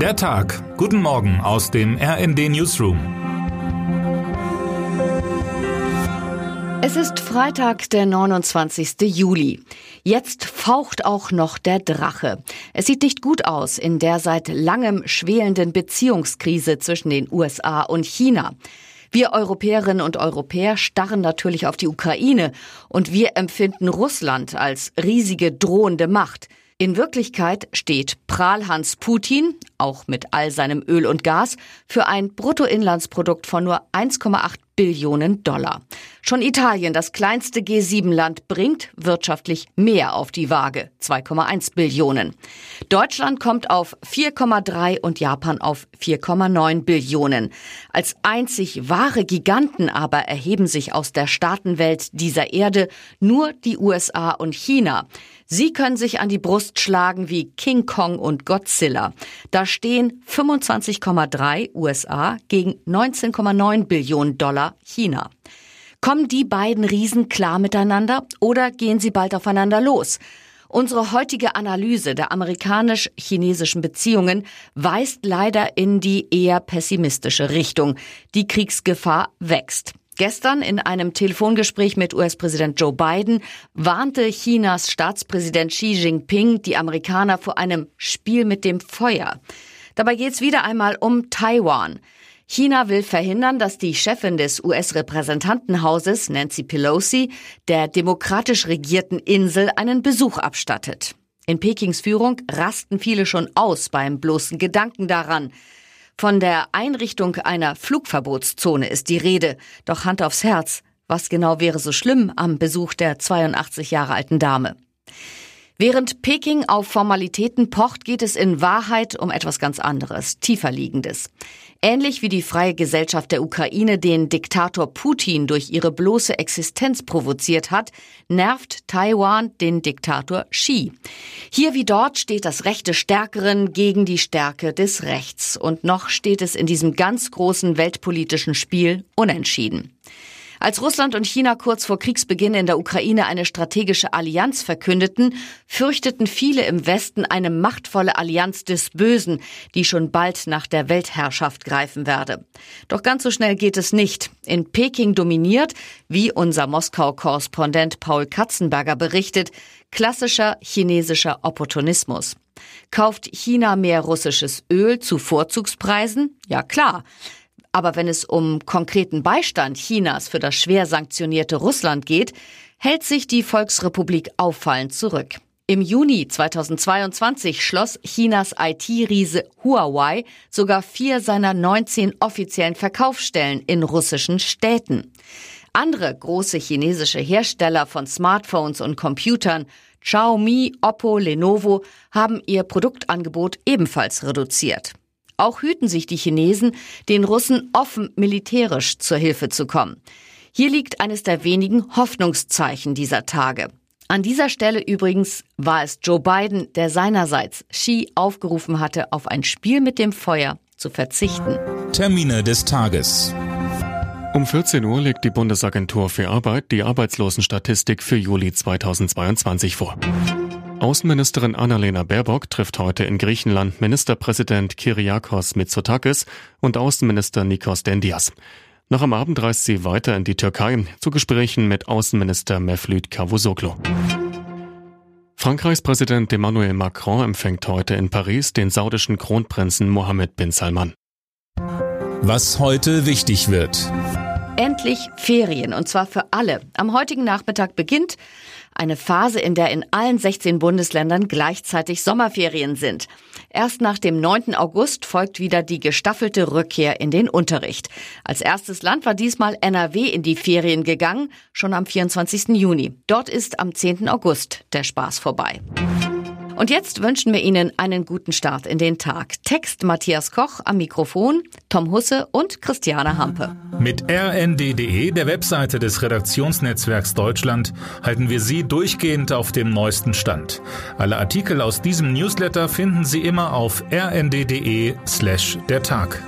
Der Tag. Guten Morgen aus dem RND Newsroom. Es ist Freitag, der 29. Juli. Jetzt faucht auch noch der Drache. Es sieht nicht gut aus in der seit langem schwelenden Beziehungskrise zwischen den USA und China. Wir Europäerinnen und Europäer starren natürlich auf die Ukraine und wir empfinden Russland als riesige drohende Macht. In Wirklichkeit steht Prahlhans Putin, auch mit all seinem Öl und Gas, für ein Bruttoinlandsprodukt von nur 1,8 Billionen Dollar. Schon Italien, das kleinste G7-Land, bringt wirtschaftlich mehr auf die Waage, 2,1 Billionen. Deutschland kommt auf 4,3 und Japan auf 4,9 Billionen. Als einzig wahre Giganten aber erheben sich aus der Staatenwelt dieser Erde nur die USA und China. Sie können sich an die Brust schlagen wie King Kong und Godzilla. Da stehen 25,3 USA gegen 19,9 Billionen Dollar China. Kommen die beiden Riesen klar miteinander oder gehen sie bald aufeinander los? Unsere heutige Analyse der amerikanisch-chinesischen Beziehungen weist leider in die eher pessimistische Richtung. Die Kriegsgefahr wächst. Gestern in einem Telefongespräch mit US-Präsident Joe Biden warnte Chinas Staatspräsident Xi Jinping die Amerikaner vor einem Spiel mit dem Feuer. Dabei geht es wieder einmal um Taiwan. China will verhindern, dass die Chefin des US-Repräsentantenhauses, Nancy Pelosi, der demokratisch regierten Insel einen Besuch abstattet. In Pekings Führung rasten viele schon aus beim bloßen Gedanken daran. Von der Einrichtung einer Flugverbotszone ist die Rede. Doch Hand aufs Herz, was genau wäre so schlimm am Besuch der 82 Jahre alten Dame? Während Peking auf Formalitäten pocht, geht es in Wahrheit um etwas ganz anderes, tieferliegendes. Ähnlich wie die freie Gesellschaft der Ukraine den Diktator Putin durch ihre bloße Existenz provoziert hat, nervt Taiwan den Diktator Xi. Hier wie dort steht das Recht des Stärkeren gegen die Stärke des Rechts. Und noch steht es in diesem ganz großen weltpolitischen Spiel unentschieden. Als Russland und China kurz vor Kriegsbeginn in der Ukraine eine strategische Allianz verkündeten, fürchteten viele im Westen eine machtvolle Allianz des Bösen, die schon bald nach der Weltherrschaft greifen werde. Doch ganz so schnell geht es nicht. In Peking dominiert, wie unser Moskau-Korrespondent Paul Katzenberger berichtet, klassischer chinesischer Opportunismus. Kauft China mehr russisches Öl zu Vorzugspreisen? Ja klar. Aber wenn es um konkreten Beistand Chinas für das schwer sanktionierte Russland geht, hält sich die Volksrepublik auffallend zurück. Im Juni 2022 schloss Chinas IT-Riese Huawei sogar vier seiner 19 offiziellen Verkaufsstellen in russischen Städten. Andere große chinesische Hersteller von Smartphones und Computern, Xiaomi, Oppo, Lenovo, haben ihr Produktangebot ebenfalls reduziert. Auch hüten sich die Chinesen, den Russen offen militärisch zur Hilfe zu kommen. Hier liegt eines der wenigen Hoffnungszeichen dieser Tage. An dieser Stelle übrigens war es Joe Biden, der seinerseits Xi aufgerufen hatte, auf ein Spiel mit dem Feuer zu verzichten. Termine des Tages. Um 14 Uhr legt die Bundesagentur für Arbeit die Arbeitslosenstatistik für Juli 2022 vor. Außenministerin Annalena Baerbock trifft heute in Griechenland Ministerpräsident Kyriakos Mitsotakis und Außenminister Nikos Dendias. Noch am Abend reist sie weiter in die Türkei zu Gesprächen mit Außenminister Mevlüt Cavusoglu. Frankreichs Präsident Emmanuel Macron empfängt heute in Paris den saudischen Kronprinzen Mohammed bin Salman. Was heute wichtig wird. Endlich Ferien, und zwar für alle. Am heutigen Nachmittag beginnt eine Phase, in der in allen 16 Bundesländern gleichzeitig Sommerferien sind. Erst nach dem 9. August folgt wieder die gestaffelte Rückkehr in den Unterricht. Als erstes Land war diesmal NRW in die Ferien gegangen, schon am 24. Juni. Dort ist am 10. August der Spaß vorbei. Und jetzt wünschen wir Ihnen einen guten Start in den Tag. Text Matthias Koch am Mikrofon, Tom Husse und Christiane Hampe. Mit rnd.de, der Webseite des Redaktionsnetzwerks Deutschland, halten wir Sie durchgehend auf dem neuesten Stand. Alle Artikel aus diesem Newsletter finden Sie immer auf rnd.de slash der Tag.